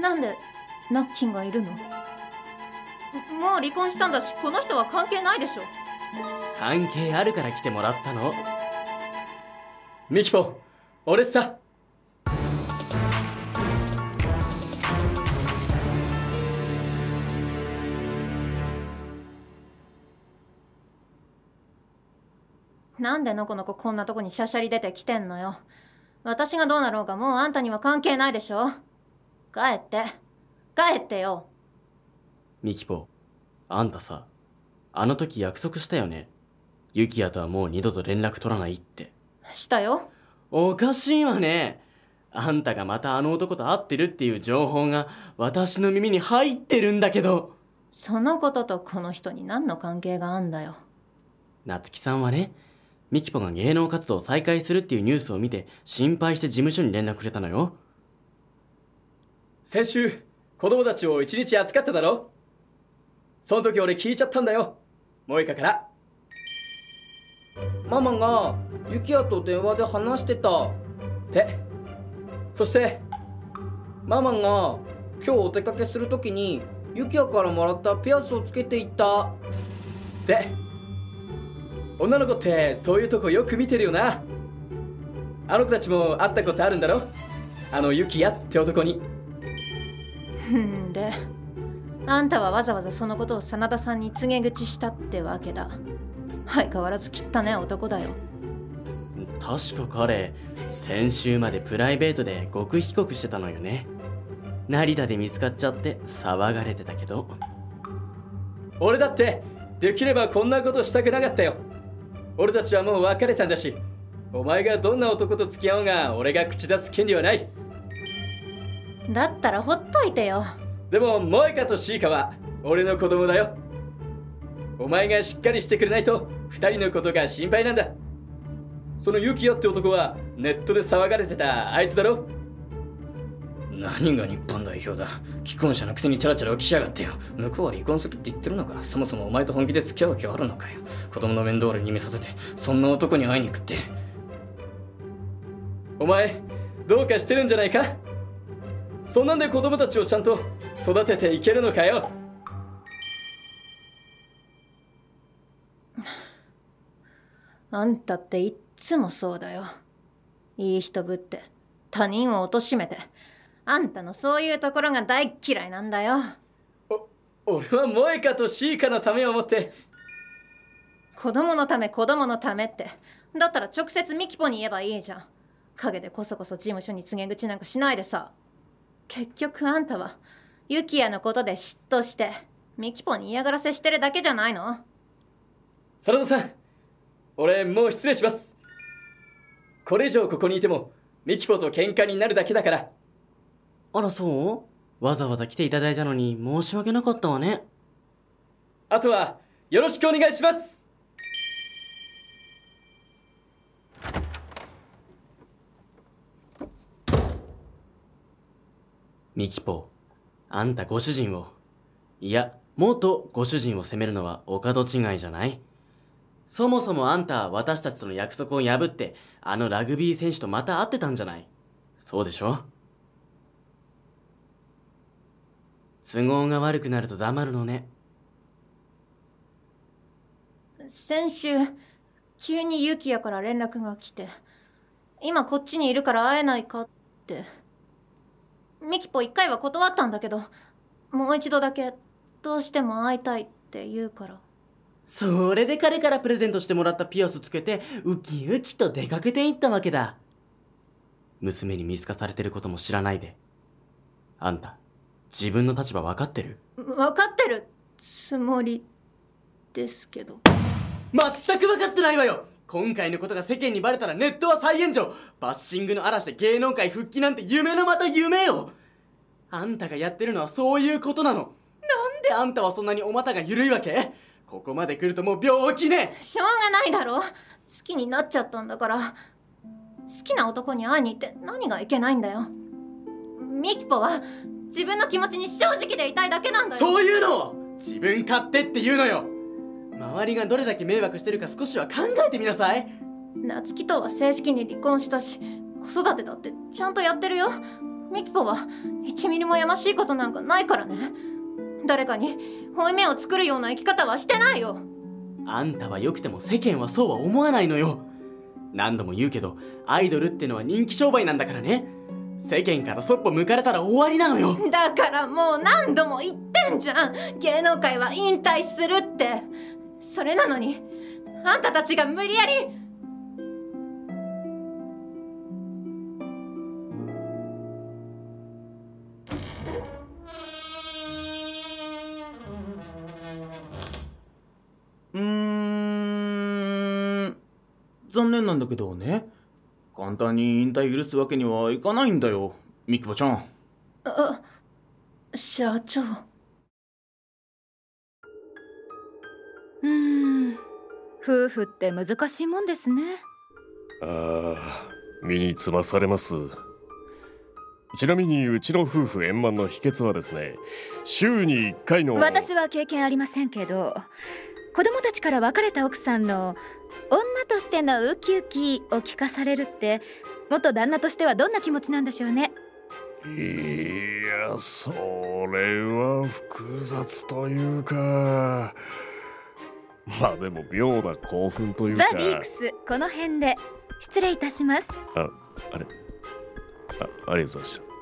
なんでナッキンがいるのもう離婚したんだしこの人は関係ないでしょ関係あるから来てもらったのミキポ俺さなんでのこのここんなとこにしゃしゃり出てきてんのよ私がどうなろうがもうあんたには関係ないでしょ帰って。帰ってよ。ミキポあんたさあの時約束したよね？ユキヤとはもう二度と連絡取らないって。したよ。おかしいわね。あんたがまたあの男と会ってるっていう情報が私の耳に入ってるんだけど。そのこととこの人に何の関係があんだよ。夏希さんはねミキポが芸能活動を再開するっていうニュースを見て心配して事務所に連絡くれたのよ先週子供たちを一日預かっただろ？その時俺聞いちゃったんだよ。萌香から。ママがユキヤと電話で話してた。ってそして？ママが今日お出かけする時にユキヤからもらったピアスをつけていった。で女の子ってそういうとこよく見てるよな。あの子たちも会ったことあるんだろ？あのユキヤって男にんであんたはわざわざそのことを真田さんに告げ口したってわけだ。相変わらず汚ね男だよ。確か彼先週までプライベートで極秘帰国してたのよね。成田で見つかっちゃって騒がれてたけど。俺だってできればこんなことしたくなかったよ。俺たちはもう別れたんだしお前がどんな男と付き合おうが俺が口出す権利はないだったらほっといてよ。でも萌香とシーカは俺の子供だよ。お前がしっかりしてくれないと二人のことが心配なんだ。そのユキヤって男はネットで騒がれてたあいつだろ。何が日本代表だ。既婚者のくせにチャラチャラ起きしやがってよ。向こうは離婚するって言ってるのか。そもそもお前と本気で付き合う気はあるのかよ。子供の面倒俺に見させてそんな男に会いに行くって。お前どうかしてるんじゃないか？そんなんで子供たちをちゃんと育てていけるのかよ。あんたっていっつもそうだよ。いい人ぶって他人を貶めてあんたのそういうところが大っ嫌いなんだよ。お俺は萌香とシーカのためを思って。子供のため子供のためって。だったら直接ミキポに言えばいいじゃん。陰でこそこそ事務所に告げ口なんかしないでさ結局あんたはユキヤのことで嫉妬してミキポに嫌がらせしてるだけじゃないの？真田さん俺もう失礼します。これ以上ここにいてもミキポと喧嘩になるだけだから。あらそう？わざわざ来ていただいたのに申し訳なかったわね。あとはよろしくお願いしますミキポあんたご主人を。いや元ご主人を責めるのはお門違いじゃない。そもそもあんたは私たちとの約束を破ってあのラグビー選手とまた会ってたんじゃない。そうでしょ？都合が悪くなると黙るのね。先週急にユキヤから連絡が来て今こっちにいるから会えないかって。ミキポ一回は断ったんだけどもう一度だけどうしても会いたいって言うから。それで彼からプレゼントしてもらったピアスつけてウキウキと出かけていったわけだ。娘に見透かされてることも知らないで。あんた自分の立場分かってる？分かってるつもりですけど。全く分かってないわよ今回のことが世間にバレたらネットは再炎上。バッシングの嵐で芸能界復帰なんて夢のまた夢よ。あんたがやってるのはそういうことなの。なんで？あんたはそんなにお股が緩いわけ？ここまで来るともう病気ね。しょうがないだろ。好きになっちゃったんだから。好きな男に会いに行って何がいけないんだよ。ミキポは自分の気持ちに正直でいたいだけなんだよ。そういうのを自分勝手って言うのよ周りがどれだけ迷惑してるか少しは考えてみなさい。夏希とは正式に離婚したし子育てだってちゃんとやってるよ。ミキポは1ミリもやましいことなんかないからね。誰かに負い目を作るような生き方はしてないよ。あんたは良くても世間はそうは思わないのよ。何度も言うけどアイドルってのは人気商売なんだからね。世間からそっぽ向かれたら終わりなのよ。だからもう何度も言ってんじゃん。芸能界は引退するってそれなのにあんたたちが無理やり。うーん残念なんだけどね。簡単に引退許すわけにはいかないんだよミキポちゃん。あ社長うーん。夫婦って難しいもんですね。ああ身につまされます。ちなみにうちの夫婦円満の秘訣はですね週に1回の私は経験ありませんけど子供たちから別れた奥さんの女としてのウキウキを聞かされるって元旦那としてはどんな気持ちなんでしょうね。いやそれは複雑というか まあでも妙な興奮というか。ザ・リークスこの辺で失礼いたします。ああれ。あありがとうございました